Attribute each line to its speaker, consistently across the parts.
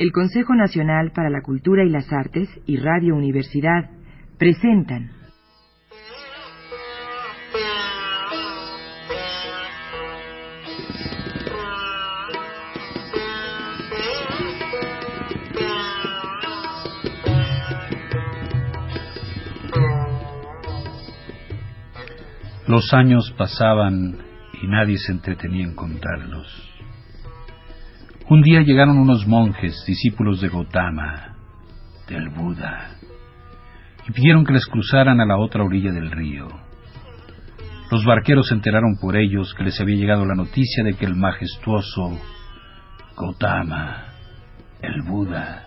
Speaker 1: el Consejo Nacional para la Cultura y las Artes y Radio Universidad presentan
Speaker 2: Los años pasaban y nadie se entretenía en contarlos. Un día llegaron unos monjes, discípulos de Gautama, del Buda, y pidieron que les cruzaran a la otra orilla del río. Los barqueros se enteraron por ellos que les había llegado la noticia de que el majestuoso Gautama, el Buda,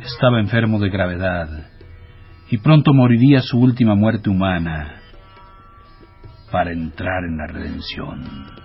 Speaker 2: estaba enfermo de gravedad y pronto moriría su última muerte humana para entrar en la redención.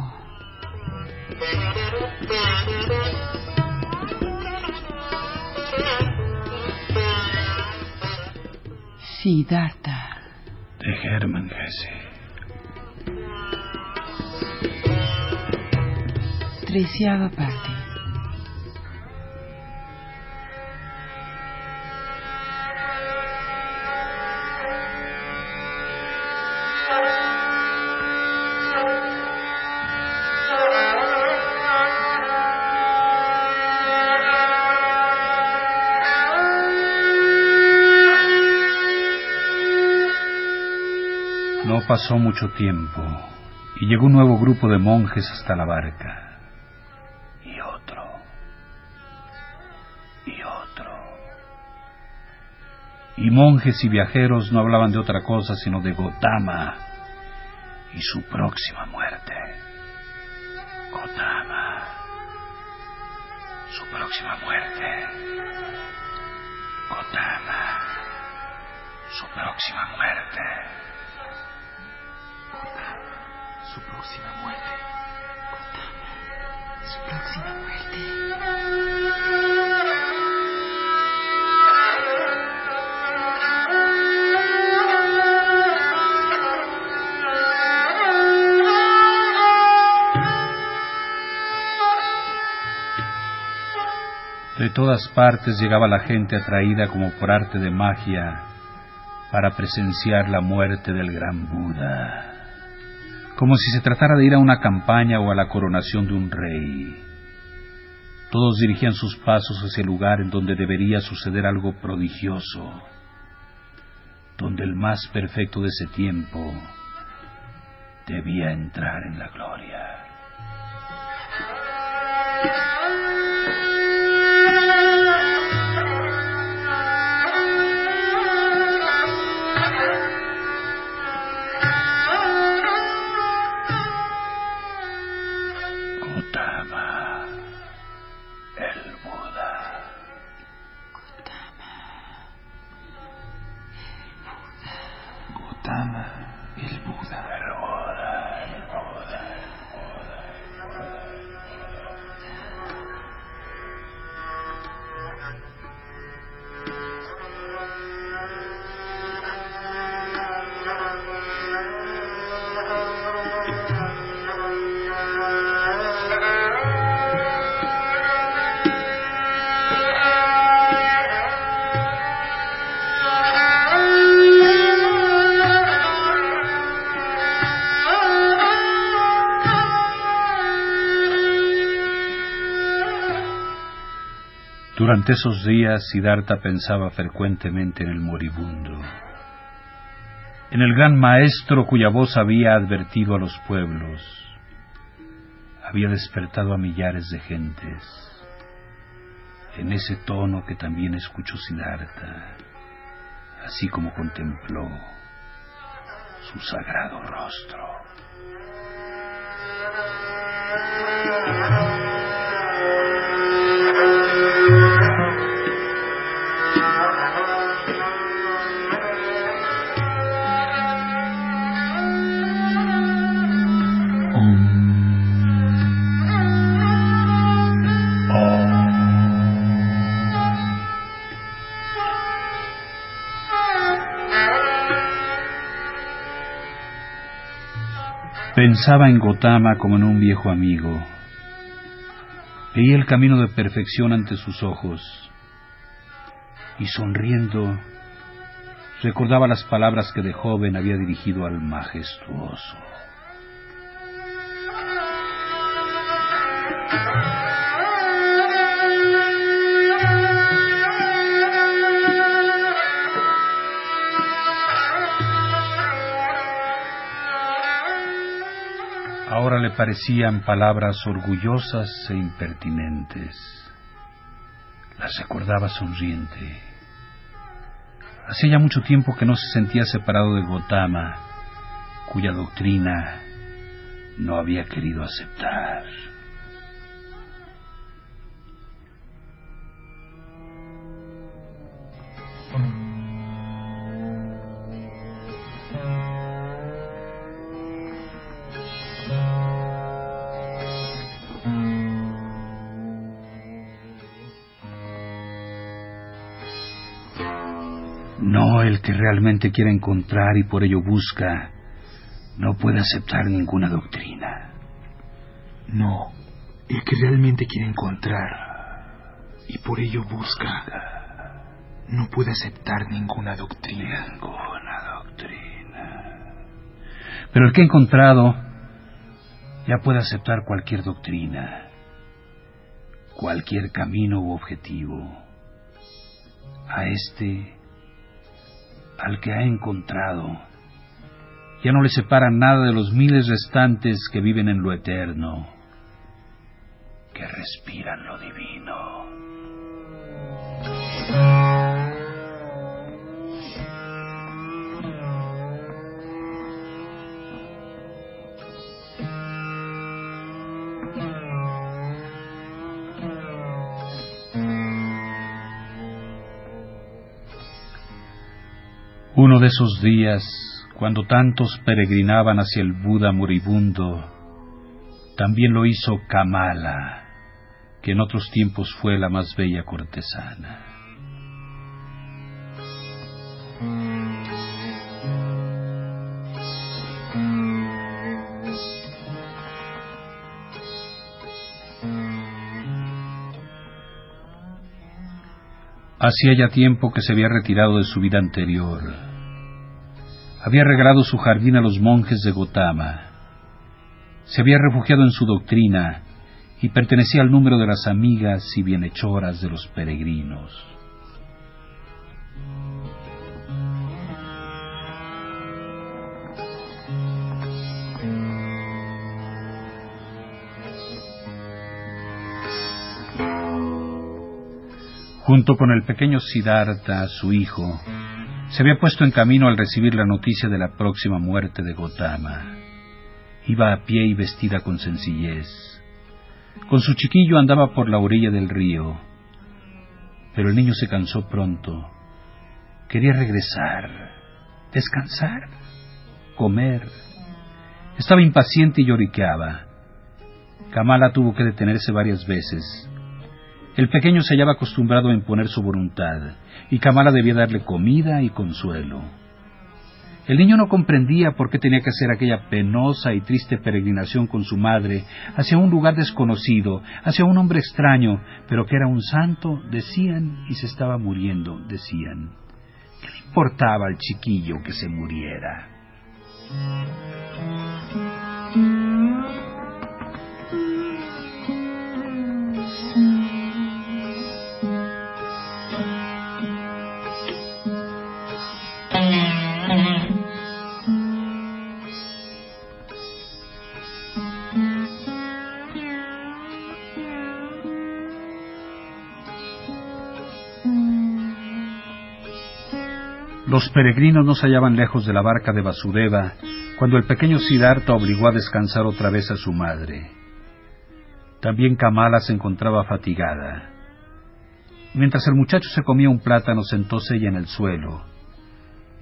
Speaker 1: Siddhartha.
Speaker 2: De Hermann Hesse.
Speaker 1: Treceava parte.
Speaker 2: Pasó mucho tiempo y llegó un nuevo grupo de monjes hasta la barca. Y otro. Y otro. Y monjes y viajeros no hablaban de otra cosa sino de Gotama y su próxima muerte. Gotama. Su próxima muerte. Gotama. Su próxima muerte.
Speaker 3: Su próxima muerte.
Speaker 1: Su próxima muerte.
Speaker 2: De todas partes llegaba la gente atraída como por arte de magia para presenciar la muerte del gran Buda, como si se tratara de ir a una campaña o a la coronación de un rey. Todos dirigían sus pasos hacia el lugar en donde debería suceder algo prodigioso, donde el más perfecto de ese tiempo debía entrar en la gloria. Durante esos días Siddhartha pensaba frecuentemente en el moribundo. en el gran maestro cuya voz había advertido a los pueblos, había despertado a millares de gentes, en ese tono que también escuchó Siddhartha, así como contempló su sagrado rostro. Pensaba en Gotama como en un viejo amigo. Veía el camino de perfección ante sus ojos y sonriendo recordaba las palabras que de joven había dirigido al majestuoso. Parecían palabras orgullosas e impertinentes. Las recordaba sonriente. Hacía ya mucho tiempo que no se sentía separado de Gotama, cuya doctrina no había querido aceptar. El que realmente quiere encontrar y por ello busca, no puede aceptar ninguna doctrina.
Speaker 3: No, el que realmente quiere encontrar y por ello busca, no puede aceptar ninguna doctrina.
Speaker 2: Ninguna doctrina. Pero el que ha encontrado ya puede aceptar cualquier doctrina, cualquier camino u objetivo. A este al que ha encontrado. Ya no le separa nada de los miles restantes que viven en lo eterno, que respiran lo divino. Uno de esos días, cuando tantos peregrinaban hacia el Buda moribundo, también lo hizo Kamala, que en otros tiempos fue la más bella cortesana. Hacía ya tiempo que se había retirado de su vida anterior. Había regalado su jardín a los monjes de Gotama. Se había refugiado en su doctrina y pertenecía al número de las amigas y bienhechoras de los peregrinos. Junto con el pequeño Siddhartha, su hijo, se había puesto en camino al recibir la noticia de la próxima muerte de Gotama. Iba a pie y vestida con sencillez. Con su chiquillo andaba por la orilla del río, pero el niño se cansó pronto. Quería regresar, descansar, comer. Estaba impaciente y lloriqueaba. Kamala tuvo que detenerse varias veces el pequeño se hallaba acostumbrado a imponer su voluntad, y Kamala debía darle comida y consuelo. El niño no comprendía por qué tenía que hacer aquella penosa y triste peregrinación con su madre hacia un lugar desconocido, hacia un hombre extraño, pero que era un santo, decían, y se estaba muriendo, decían. ¿Qué le importaba al chiquillo que se muriera? Los peregrinos no se hallaban lejos de la barca de Vasudeva cuando el pequeño Siddhartha obligó a descansar otra vez a su madre. También Kamala se encontraba fatigada. Mientras el muchacho se comía un plátano, sentóse ella en el suelo.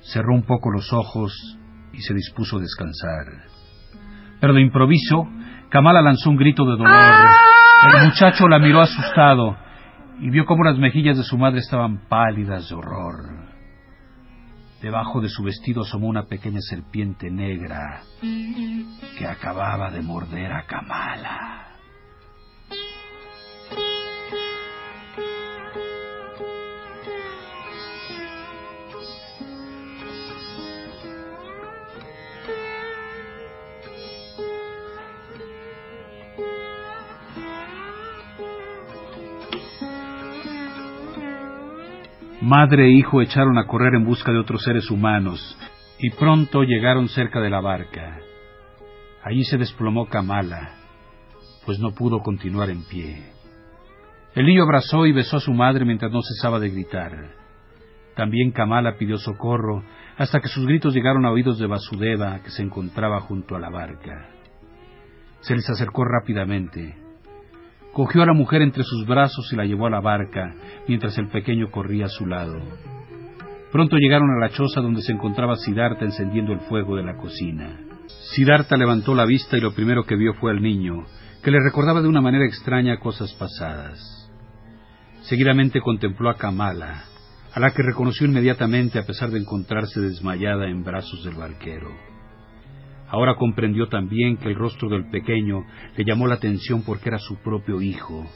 Speaker 2: Cerró un poco los ojos y se dispuso a descansar. Pero de improviso, Kamala lanzó un grito de dolor. El muchacho la miró asustado y vio cómo las mejillas de su madre estaban pálidas de horror. Debajo de su vestido asomó una pequeña serpiente negra que acababa de morder a Kamala. Madre e hijo echaron a correr en busca de otros seres humanos y pronto llegaron cerca de la barca. Allí se desplomó Kamala, pues no pudo continuar en pie. El niño abrazó y besó a su madre mientras no cesaba de gritar. También Kamala pidió socorro hasta que sus gritos llegaron a oídos de Vasudeva, que se encontraba junto a la barca. Se les acercó rápidamente Cogió a la mujer entre sus brazos y la llevó a la barca, mientras el pequeño corría a su lado. Pronto llegaron a la choza donde se encontraba Siddhartha encendiendo el fuego de la cocina. Siddhartha levantó la vista y lo primero que vio fue al niño, que le recordaba de una manera extraña cosas pasadas. Seguidamente contempló a Kamala, a la que reconoció inmediatamente a pesar de encontrarse desmayada en brazos del barquero. Ahora comprendió también que el rostro del pequeño le llamó la atención porque era su propio hijo,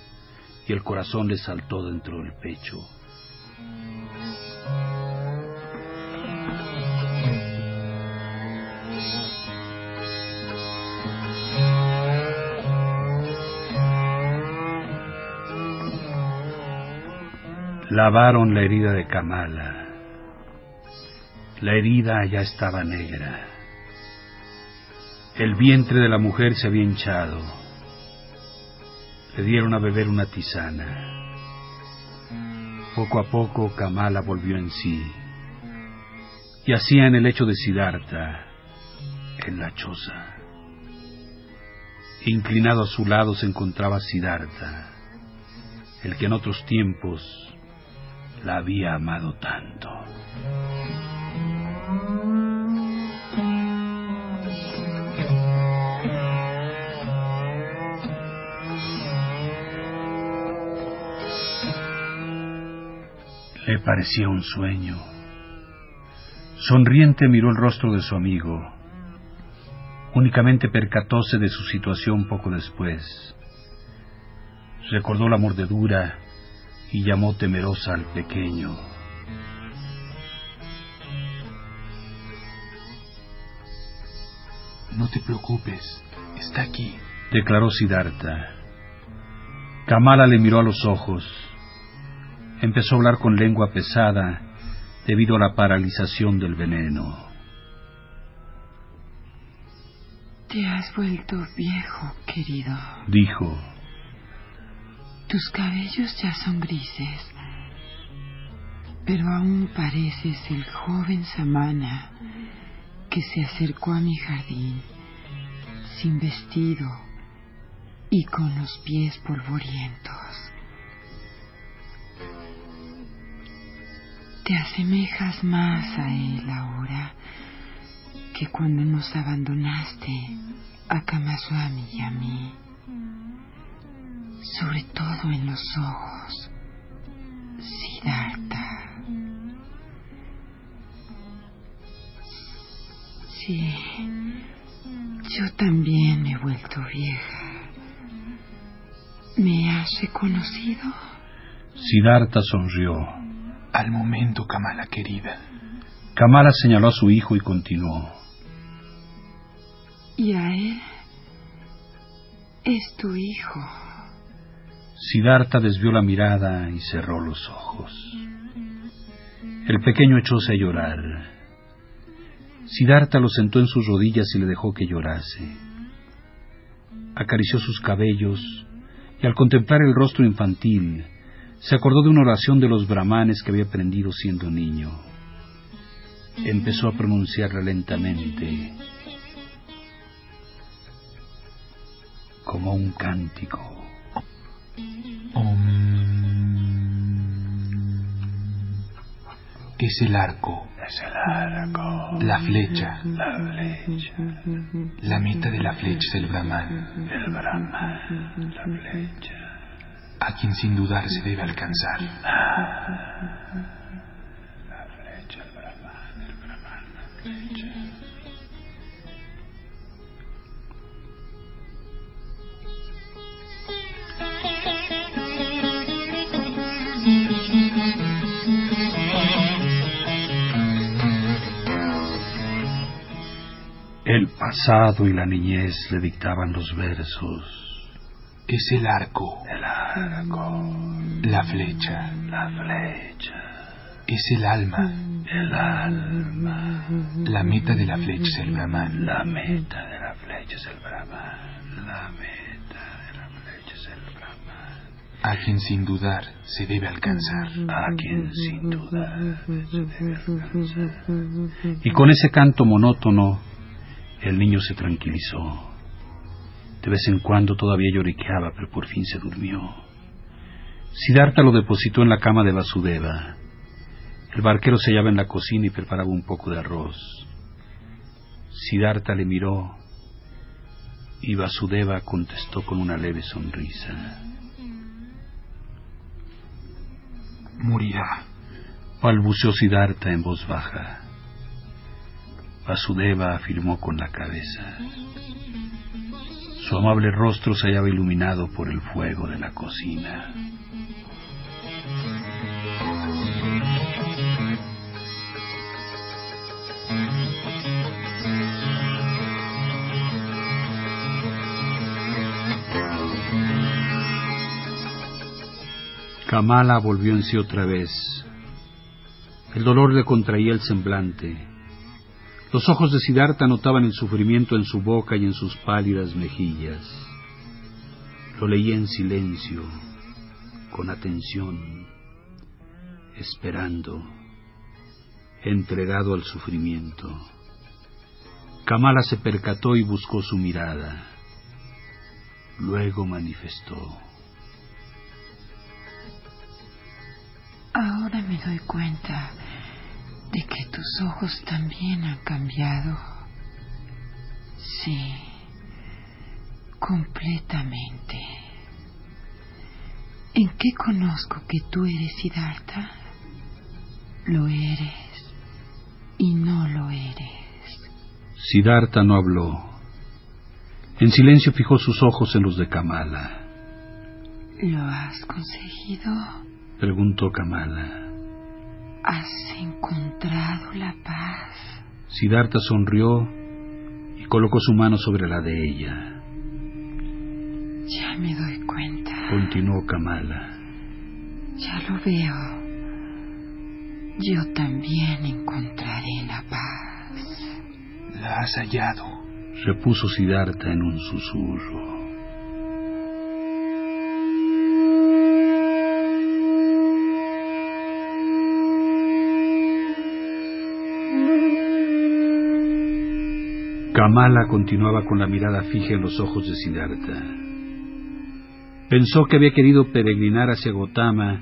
Speaker 2: y el corazón le saltó dentro del pecho. Lavaron la herida de Kamala. La herida ya estaba negra. El vientre de la mujer se había hinchado. Le dieron a beber una tisana. Poco a poco Kamala volvió en sí. Y hacía en el lecho de Siddhartha, en la choza. Inclinado a su lado se encontraba Siddhartha, el que en otros tiempos la había amado tanto. Le parecía un sueño. Sonriente miró el rostro de su amigo. Únicamente percatóse de su situación poco después. Recordó la mordedura y llamó temerosa al pequeño.
Speaker 3: No te preocupes, está aquí,
Speaker 2: declaró Siddhartha. Kamala le miró a los ojos empezó a hablar con lengua pesada debido a la paralización del veneno.
Speaker 4: Te has vuelto viejo, querido.
Speaker 2: Dijo.
Speaker 4: Tus cabellos ya son grises, pero aún pareces el joven Samana que se acercó a mi jardín sin vestido y con los pies polvorientos. Te asemejas más a él ahora que cuando nos abandonaste a Kamaswami y a mí. Sobre todo en los ojos, Siddhartha. Sí, yo también he vuelto vieja. ¿Me has reconocido?
Speaker 2: Siddhartha sonrió.
Speaker 3: Al momento, Kamala querida.
Speaker 2: Kamala señaló a su hijo y continuó.
Speaker 4: ¿Y a él? Es tu hijo.
Speaker 2: Siddhartha desvió la mirada y cerró los ojos. El pequeño echóse a llorar. Siddhartha lo sentó en sus rodillas y le dejó que llorase. Acarició sus cabellos y al contemplar el rostro infantil se acordó de una oración de los brahmanes que había aprendido siendo niño. empezó a pronunciarla lentamente, como un cántico.
Speaker 3: Es el arco.
Speaker 2: Es el arco.
Speaker 3: La flecha.
Speaker 2: La flecha.
Speaker 3: La meta de la flecha es el Brahman.
Speaker 2: El Brahman. La flecha.
Speaker 3: A quien sin dudar se debe alcanzar.
Speaker 2: La flecha, el Brahman, el Brahman, la flecha. El pasado y la niñez le dictaban los versos.
Speaker 3: Es el arco.
Speaker 2: El arco,
Speaker 3: La flecha.
Speaker 2: la flecha,
Speaker 3: Es el alma.
Speaker 2: el alma.
Speaker 3: La meta de la flecha es el Brahman.
Speaker 2: La meta de la flecha es el Brahman. La meta de la flecha es el Brahman.
Speaker 3: A quien sin dudar se debe alcanzar.
Speaker 2: A quien sin duda se debe alcanzar. Y con ese canto monótono, el niño se tranquilizó. De vez en cuando todavía lloriqueaba, pero por fin se durmió. Siddhartha lo depositó en la cama de Vasudeva. El barquero se hallaba en la cocina y preparaba un poco de arroz. Siddhartha le miró y Vasudeva contestó con una leve sonrisa.
Speaker 3: Morirá.
Speaker 2: balbuceó Siddhartha en voz baja. Vasudeva afirmó con la cabeza. Su amable rostro se hallaba iluminado por el fuego de la cocina. Kamala volvió en sí otra vez. El dolor le contraía el semblante. Los ojos de Siddhartha notaban el sufrimiento en su boca y en sus pálidas mejillas. Lo leía en silencio, con atención, esperando, entregado al sufrimiento. Kamala se percató y buscó su mirada. Luego manifestó.
Speaker 4: Ahora me doy cuenta de que tus ojos también han cambiado. Sí, completamente. ¿En qué conozco que tú eres Siddhartha? Lo eres y no lo eres.
Speaker 2: Siddhartha no habló. En silencio fijó sus ojos en los de Kamala.
Speaker 4: ¿Lo has conseguido?
Speaker 2: Preguntó Kamala.
Speaker 4: ¿Has encontrado la paz?
Speaker 2: Siddhartha sonrió y colocó su mano sobre la de ella.
Speaker 4: Ya me doy cuenta.
Speaker 2: Continuó Kamala.
Speaker 4: Ya lo veo. Yo también encontraré la paz.
Speaker 3: La has hallado.
Speaker 2: Repuso Siddhartha en un susurro. Kamala continuaba con la mirada fija en los ojos de Siddhartha. Pensó que había querido peregrinar hacia Gotama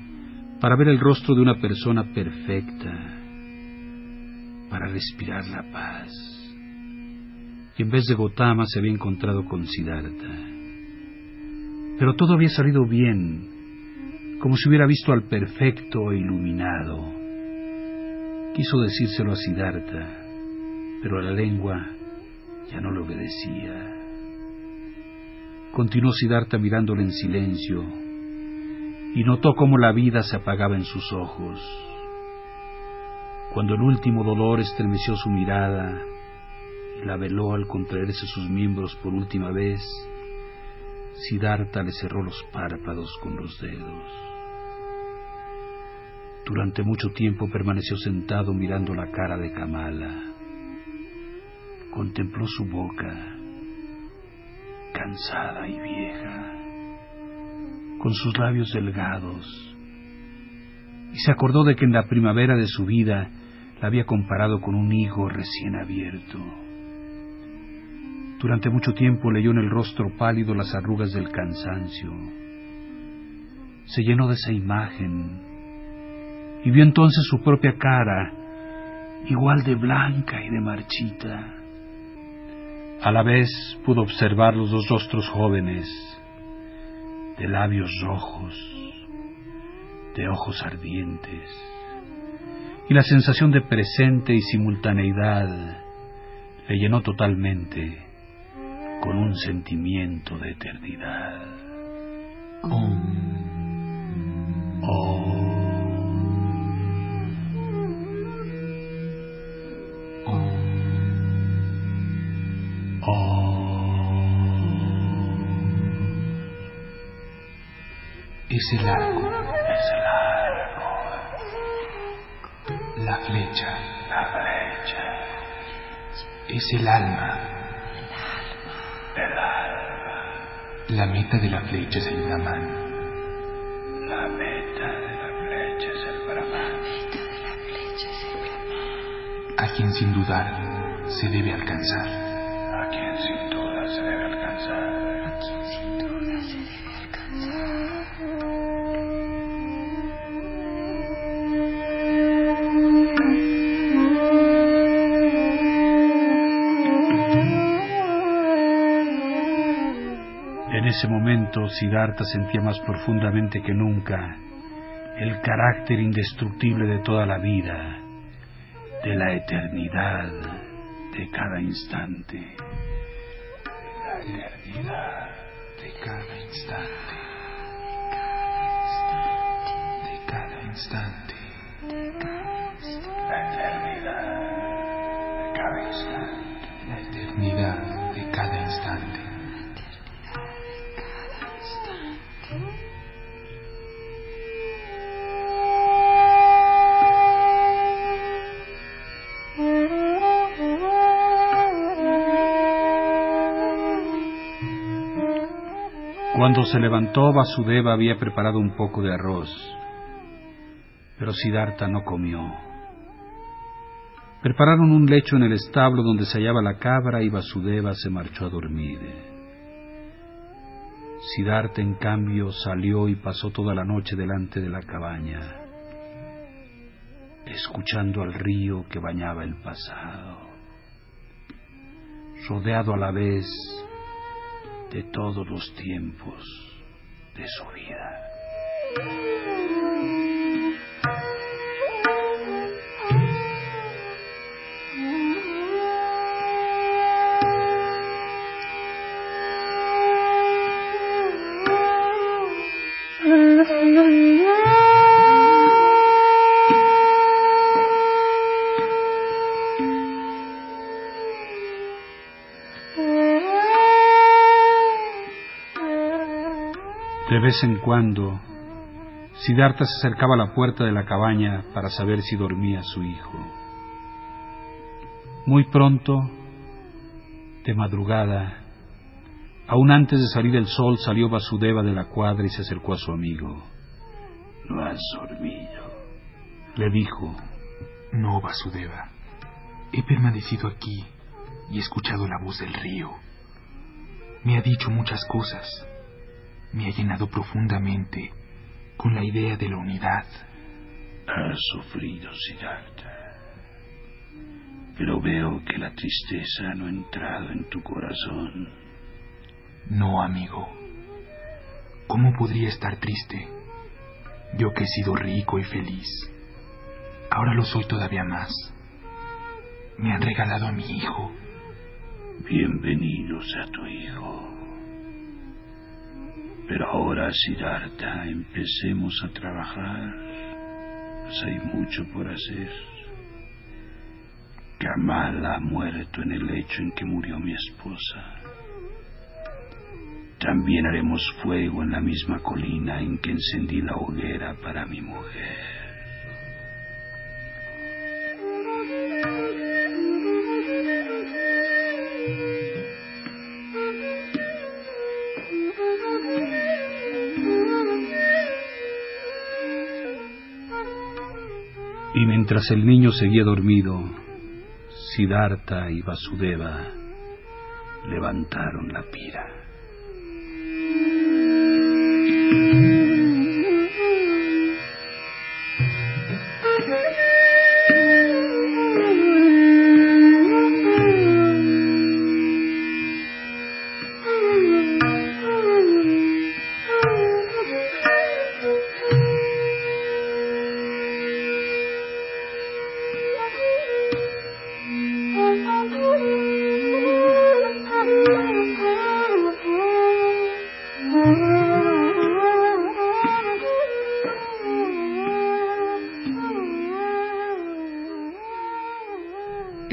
Speaker 2: para ver el rostro de una persona perfecta, para respirar la paz. Y en vez de Gotama se había encontrado con Siddhartha. Pero todo había salido bien, como si hubiera visto al perfecto iluminado. Quiso decírselo a Siddhartha, pero la lengua ya no le obedecía. Continuó Siddhartha mirándole en silencio y notó cómo la vida se apagaba en sus ojos. Cuando el último dolor estremeció su mirada y la veló al contraerse sus miembros por última vez, Siddhartha le cerró los párpados con los dedos. Durante mucho tiempo permaneció sentado mirando la cara de Kamala. Contempló su boca, cansada y vieja, con sus labios delgados, y se acordó de que en la primavera de su vida la había comparado con un higo recién abierto. Durante mucho tiempo leyó en el rostro pálido las arrugas del cansancio. Se llenó de esa imagen y vio entonces su propia cara, igual de blanca y de marchita. A la vez pudo observar los dos rostros jóvenes, de labios rojos, de ojos ardientes, y la sensación de presente y simultaneidad le llenó totalmente con un sentimiento de eternidad.
Speaker 3: Es el arco. Es el arco. La flecha.
Speaker 2: La flecha.
Speaker 3: Es el alma.
Speaker 2: El alma.
Speaker 3: La meta de la flecha es el Brahman.
Speaker 2: La meta de la flecha es el Brahman.
Speaker 3: A quien sin dudar se debe alcanzar.
Speaker 2: En ese momento Siddhartha sentía más profundamente que nunca el carácter indestructible de toda la vida, de la eternidad de cada instante.
Speaker 3: De la eternidad de cada instante. De cada instante.
Speaker 2: La eternidad Cuando se levantó, Vasudeva había preparado un poco de arroz, pero Siddhartha no comió. Prepararon un lecho en el establo donde se hallaba la cabra y Vasudeva se marchó a dormir. Siddhartha, en cambio, salió y pasó toda la noche delante de la cabaña, escuchando al río que bañaba el pasado, rodeado a la vez de todos los tiempos de su vida. De vez en cuando, Siddhartha se acercaba a la puerta de la cabaña para saber si dormía su hijo. Muy pronto, de madrugada, aún antes de salir el sol, salió Vasudeva de la cuadra y se acercó a su amigo. No has dormido, le dijo.
Speaker 3: No, Vasudeva. He permanecido aquí y he escuchado la voz del río. Me ha dicho muchas cosas me ha llenado profundamente con la idea de la unidad.
Speaker 2: Has sufrido, Siddhartha, pero veo que la tristeza no ha entrado en tu corazón.
Speaker 3: No, amigo. ¿Cómo podría estar triste? Yo que he sido rico y feliz. Ahora lo soy todavía más. Me han regalado a mi hijo.
Speaker 2: Bienvenidos a tu hijo. Pero ahora, Siddhartha, empecemos a trabajar, pues hay mucho por hacer. Kamala ha muerto en el lecho en que murió mi esposa. También haremos fuego en la misma colina en que encendí la hoguera para mi mujer. Mientras el niño seguía dormido, Siddhartha y Vasudeva levantaron la pira.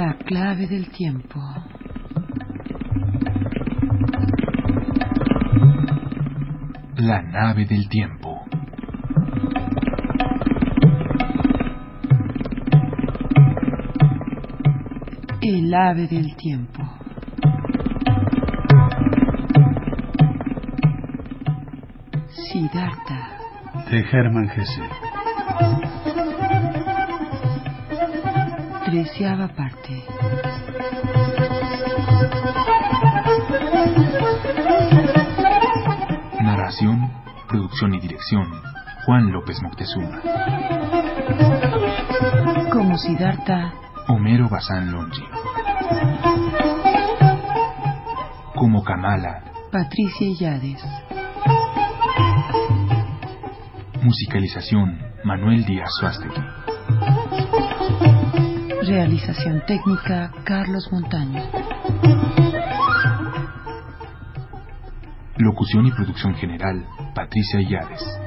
Speaker 4: La clave del tiempo.
Speaker 3: La nave del tiempo.
Speaker 4: El ave del tiempo. Siddhartha.
Speaker 2: De Hermann Hesse.
Speaker 4: Treceava parte.
Speaker 3: Narración, producción y dirección. Juan López Moctezuma.
Speaker 4: Como Siddhartha.
Speaker 3: Homero Bazán Longi. Como Kamala.
Speaker 4: Patricia Illades.
Speaker 3: Musicalización. Manuel Díaz Suástegui.
Speaker 4: Realización técnica Carlos Montaño.
Speaker 3: Locución y producción general. Patricia Illades.